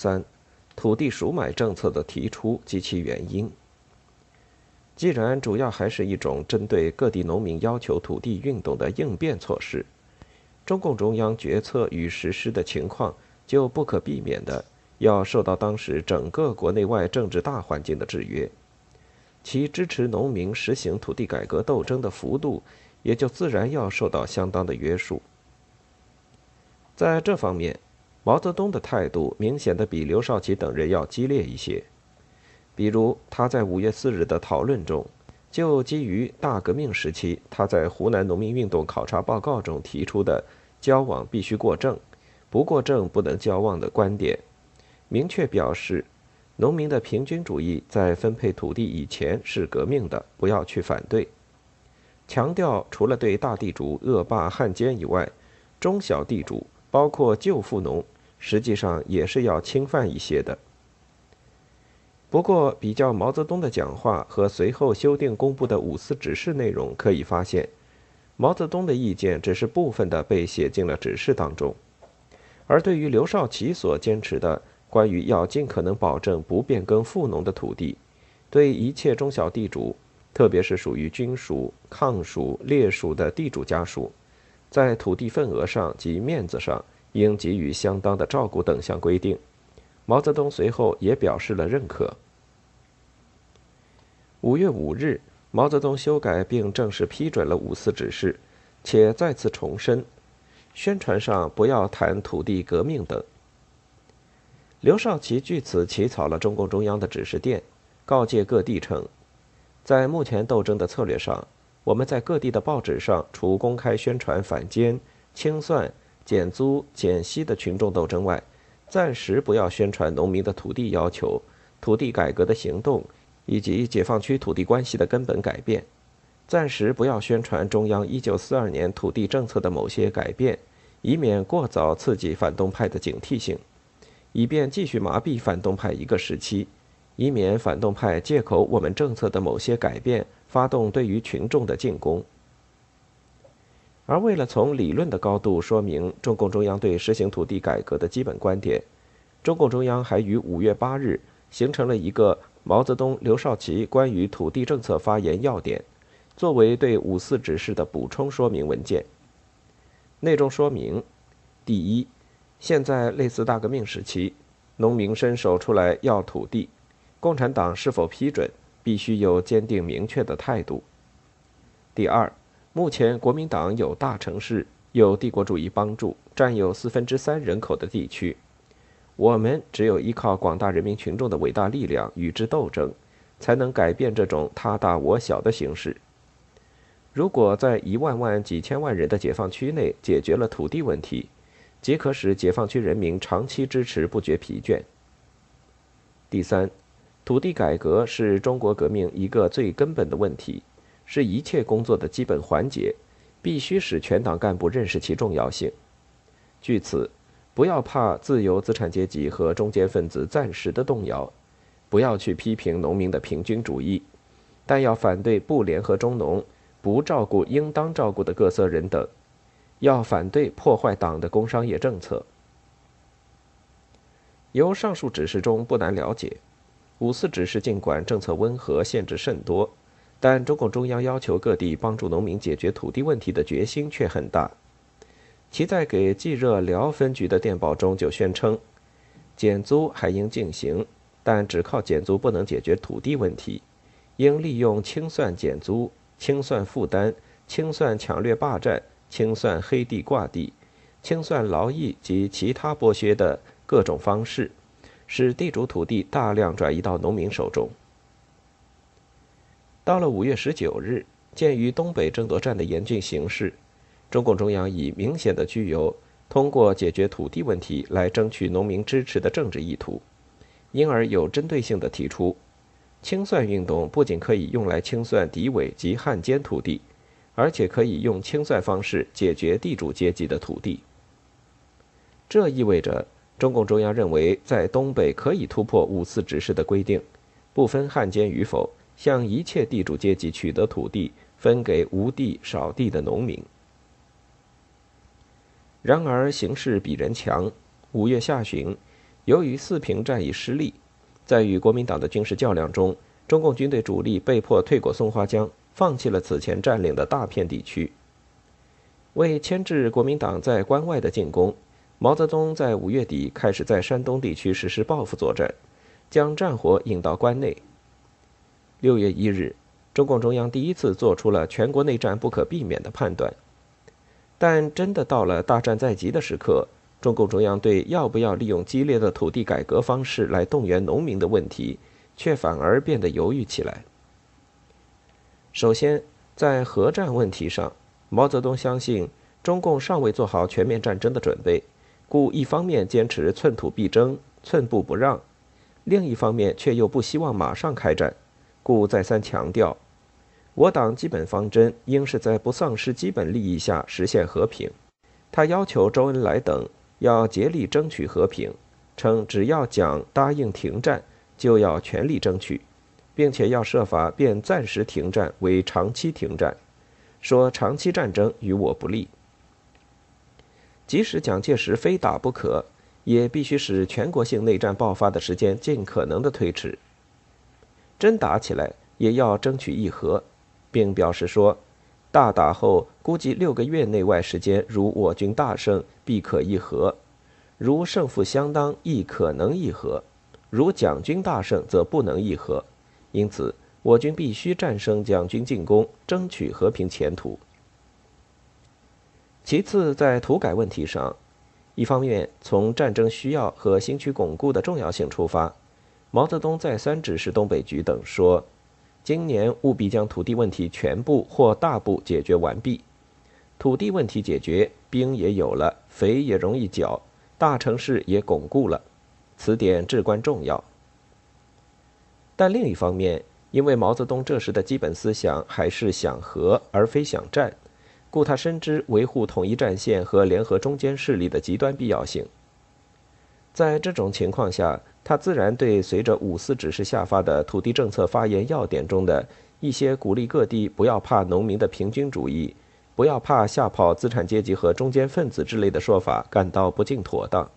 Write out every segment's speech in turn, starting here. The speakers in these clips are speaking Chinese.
三、土地赎买政策的提出及其原因。既然主要还是一种针对各地农民要求土地运动的应变措施，中共中央决策与实施的情况就不可避免的要受到当时整个国内外政治大环境的制约，其支持农民实行土地改革斗争的幅度也就自然要受到相当的约束。在这方面，毛泽东的态度明显的比刘少奇等人要激烈一些。比如，他在五月四日的讨论中，就基于大革命时期他在湖南农民运动考察报告中提出的“交往必须过正，不过正不能交往”的观点，明确表示，农民的平均主义在分配土地以前是革命的，不要去反对。强调，除了对大地主恶霸汉奸以外，中小地主，包括旧富农，实际上也是要侵犯一些的。不过，比较毛泽东的讲话和随后修订公布的五四指示内容，可以发现，毛泽东的意见只是部分的被写进了指示当中，而对于刘少奇所坚持的关于要尽可能保证不变更富农的土地，对一切中小地主，特别是属于军属、抗属、烈属的地主家属，在土地份额上及面子上应给予相当的照顾等项规定。毛泽东随后也表示了认可。五月五日，毛泽东修改并正式批准了五四指示，且再次重申，宣传上不要谈土地革命等。刘少奇据此起草了中共中央的指示电，告诫各地称，在目前斗争的策略上，我们在各地的报纸上除公开宣传反奸、清算、减租、减息的群众斗争外，暂时不要宣传农民的土地要求、土地改革的行动，以及解放区土地关系的根本改变；暂时不要宣传中央一九四二年土地政策的某些改变，以免过早刺激反动派的警惕性，以便继续麻痹反动派一个时期，以免反动派借口我们政策的某些改变，发动对于群众的进攻。而为了从理论的高度说明中共中央对实行土地改革的基本观点，中共中央还于五月八日形成了一个毛泽东、刘少奇关于土地政策发言要点，作为对五四指示的补充说明文件。内容说明：第一，现在类似大革命时期，农民伸手出来要土地，共产党是否批准，必须有坚定明确的态度。第二。目前，国民党有大城市，有帝国主义帮助，占有四分之三人口的地区。我们只有依靠广大人民群众的伟大力量与之斗争，才能改变这种他大我小的形式。如果在一万万、几千万人的解放区内解决了土地问题，即可使解放区人民长期支持不觉疲倦。第三，土地改革是中国革命一个最根本的问题。是一切工作的基本环节，必须使全党干部认识其重要性。据此，不要怕自由资产阶级和中间分子暂时的动摇，不要去批评农民的平均主义，但要反对不联合中农、不照顾应当照顾的各色人等，要反对破坏党的工商业政策。由上述指示中不难了解，五四指示尽管政策温和，限制甚多。但中共中央要求各地帮助农民解决土地问题的决心却很大。其在给冀热辽分局的电报中就宣称，减租还应进行，但只靠减租不能解决土地问题，应利用清算减租、清算负担、清算抢掠霸占、清算黑地挂地、清算劳役及其他剥削的各种方式，使地主土地大量转移到农民手中。到了五月十九日，鉴于东北争夺战的严峻形势，中共中央以明显的具有通过解决土地问题来争取农民支持的政治意图，因而有针对性的提出，清算运动不仅可以用来清算敌伪及汉奸土地，而且可以用清算方式解决地主阶级的土地。这意味着中共中央认为，在东北可以突破五四指示的规定，不分汉奸与否。向一切地主阶级取得土地，分给无地少地的农民。然而形势比人强。五月下旬，由于四平战役失利，在与国民党的军事较量中，中共军队主力被迫退过松花江，放弃了此前占领的大片地区。为牵制国民党在关外的进攻，毛泽东在五月底开始在山东地区实施报复作战，将战火引到关内。六月一日，中共中央第一次做出了全国内战不可避免的判断。但真的到了大战在即的时刻，中共中央对要不要利用激烈的土地改革方式来动员农民的问题，却反而变得犹豫起来。首先，在核战问题上，毛泽东相信中共尚未做好全面战争的准备，故一方面坚持寸土必争、寸步不让，另一方面却又不希望马上开战。故再三强调，我党基本方针应是在不丧失基本利益下实现和平。他要求周恩来等要竭力争取和平，称只要蒋答应停战，就要全力争取，并且要设法变暂时停战为长期停战，说长期战争与我不利。即使蒋介石非打不可，也必须使全国性内战爆发的时间尽可能的推迟。真打起来也要争取议和，并表示说，大打后估计六个月内外时间，如我军大胜，必可议和；如胜负相当，亦可能议和；如蒋军大胜，则不能议和。因此，我军必须战胜蒋军进攻，争取和平前途。其次，在土改问题上，一方面从战争需要和新区巩固的重要性出发。毛泽东再三指示东北局等说：“今年务必将土地问题全部或大部解决完毕。土地问题解决，兵也有了，肥也容易缴，大城市也巩固了，此点至关重要。”但另一方面，因为毛泽东这时的基本思想还是想和而非想战，故他深知维护统一战线和联合中间势力的极端必要性。在这种情况下，他自然对随着五四指示下发的土地政策发言要点中的一些鼓励各地不要怕农民的平均主义，不要怕吓跑资产阶级和中间分子之类的说法感到不尽妥当。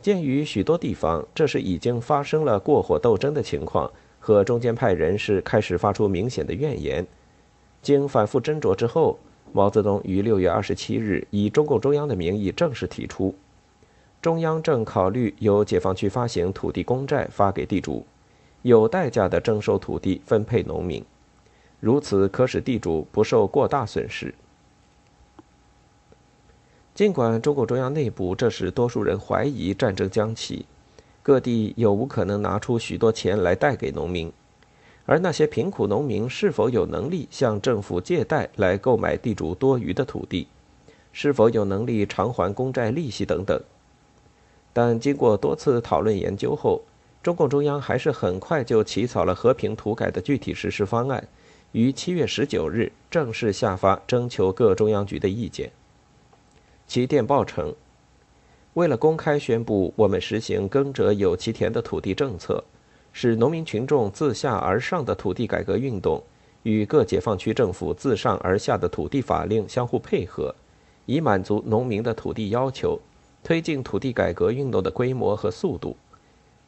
鉴于许多地方这是已经发生了过火斗争的情况，和中间派人士开始发出明显的怨言，经反复斟酌之后，毛泽东于六月二十七日以中共中央的名义正式提出。中央正考虑由解放区发行土地公债发给地主，有代价的征收土地分配农民，如此可使地主不受过大损失。尽管中共中央内部这时多数人怀疑战争将起，各地有无可能拿出许多钱来贷给农民，而那些贫苦农民是否有能力向政府借贷来购买地主多余的土地，是否有能力偿还公债利息等等。但经过多次讨论研究后，中共中央还是很快就起草了和平土改的具体实施方案，于七月十九日正式下发征求各中央局的意见。其电报称：“为了公开宣布我们实行耕者有其田的土地政策，使农民群众自下而上的土地改革运动与各解放区政府自上而下的土地法令相互配合，以满足农民的土地要求。”推进土地改革运动的规模和速度，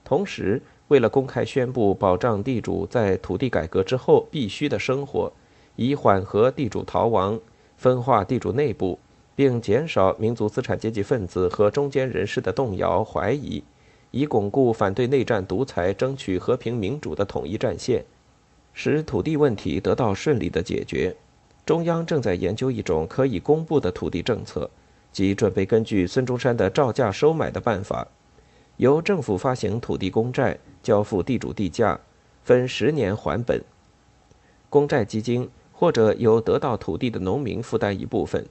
同时为了公开宣布保障地主在土地改革之后必须的生活，以缓和地主逃亡、分化地主内部，并减少民族资产阶级分子和中间人士的动摇怀疑，以巩固反对内战独裁、争取和平民主的统一战线，使土地问题得到顺利的解决。中央正在研究一种可以公布的土地政策。即准备根据孙中山的照价收买的办法，由政府发行土地公债，交付地主地价，分十年还本。公债基金或者由得到土地的农民负担一部分，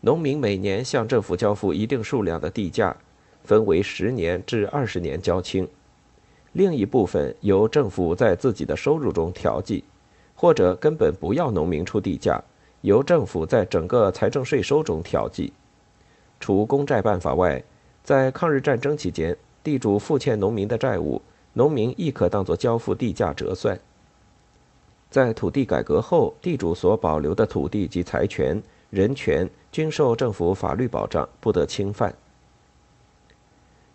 农民每年向政府交付一定数量的地价，分为十年至二十年交清。另一部分由政府在自己的收入中调剂，或者根本不要农民出地价，由政府在整个财政税收中调剂。除公债办法外，在抗日战争期间，地主付欠农民的债务，农民亦可当作交付地价折算。在土地改革后，地主所保留的土地及财权、人权均受政府法律保障，不得侵犯。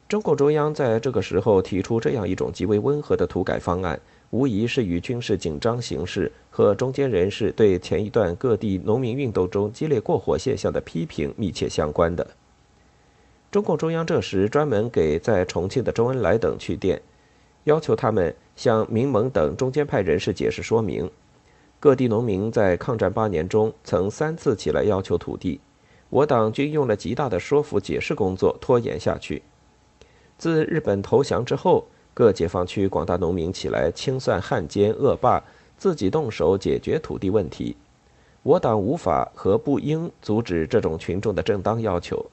中共中央在这个时候提出这样一种极为温和的土改方案，无疑是与军事紧张形势和中间人士对前一段各地农民运动中激烈过火现象的批评密切相关的。中共中央这时专门给在重庆的周恩来等去电，要求他们向民盟等中间派人士解释说明，各地农民在抗战八年中曾三次起来要求土地，我党均用了极大的说服解释工作拖延下去。自日本投降之后，各解放区广大农民起来清算汉奸恶霸，自己动手解决土地问题。我党无法和不应阻止这种群众的正当要求。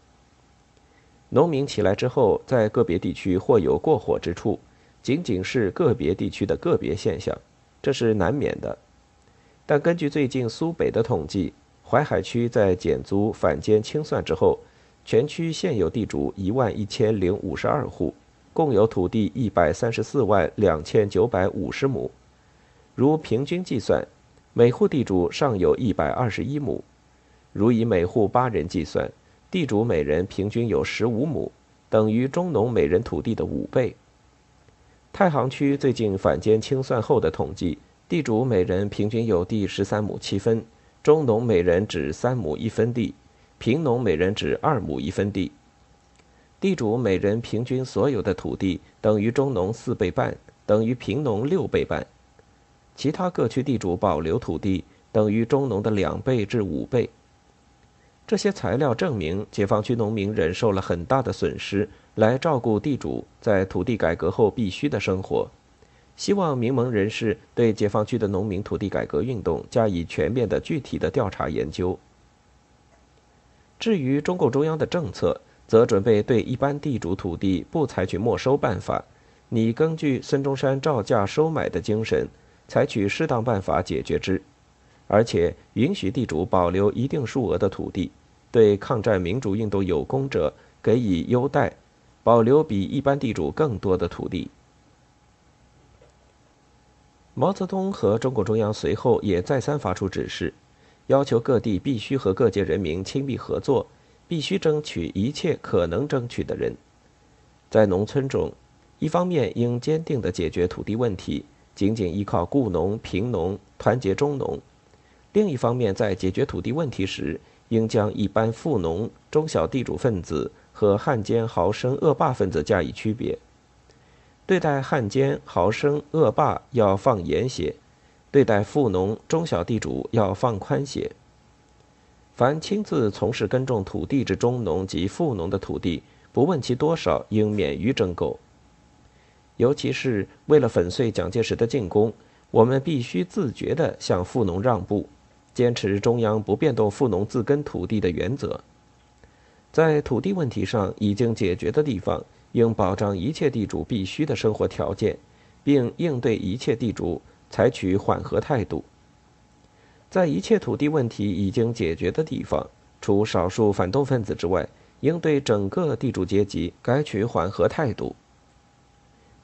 农民起来之后，在个别地区或有过火之处，仅仅是个别地区的个别现象，这是难免的。但根据最近苏北的统计，淮海区在减租反间清算之后。全区现有地主一万一千零五十二户，共有土地一百三十四万两千九百五十亩。如平均计算，每户地主尚有一百二十一亩。如以每户八人计算，地主每人平均有十五亩，等于中农每人土地的五倍。太行区最近反间清算后的统计，地主每人平均有地十三亩七分，中农每人只三亩一分地。贫农每人只二亩一分地，地主每人平均所有的土地等于中农四倍半，等于贫农六倍半。其他各区地主保留土地等于中农的两倍至五倍。这些材料证明，解放区农民忍受了很大的损失，来照顾地主在土地改革后必须的生活。希望民盟人士对解放区的农民土地改革运动加以全面的具体的调查研究。至于中共中央的政策，则准备对一般地主土地不采取没收办法，拟根据孙中山照价收买的精神，采取适当办法解决之，而且允许地主保留一定数额的土地，对抗战民主运动有功者给予优待，保留比一般地主更多的土地。毛泽东和中共中央随后也再三发出指示。要求各地必须和各界人民亲密合作，必须争取一切可能争取的人。在农村中，一方面应坚定地解决土地问题，仅仅依靠雇农、贫农团结中农；另一方面，在解决土地问题时，应将一般富农、中小地主分子和汉奸豪绅恶霸分子加以区别。对待汉奸豪绅恶霸要放严些。对待富农、中小地主要放宽些。凡亲自从事耕种土地之中农及富农的土地，不问其多少，应免于征购。尤其是为了粉碎蒋介石的进攻，我们必须自觉地向富农让步，坚持中央不变动富农自耕土地的原则。在土地问题上已经解决的地方，应保障一切地主必须的生活条件，并应对一切地主。采取缓和态度，在一切土地问题已经解决的地方，除少数反动分子之外，应对整个地主阶级采取缓和态度。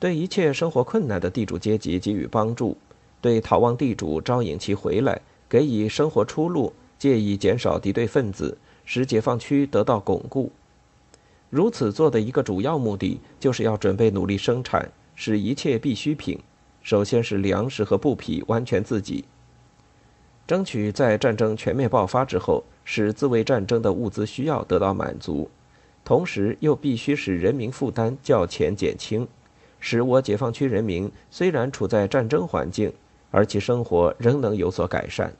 对一切生活困难的地主阶级给予帮助，对逃亡地主招引其回来，给予生活出路，借以减少敌对分子，使解放区得到巩固。如此做的一个主要目的，就是要准备努力生产，使一切必需品。首先是粮食和布匹完全自给，争取在战争全面爆发之后，使自卫战争的物资需要得到满足，同时又必须使人民负担较前减轻，使我解放区人民虽然处在战争环境，而其生活仍能有所改善。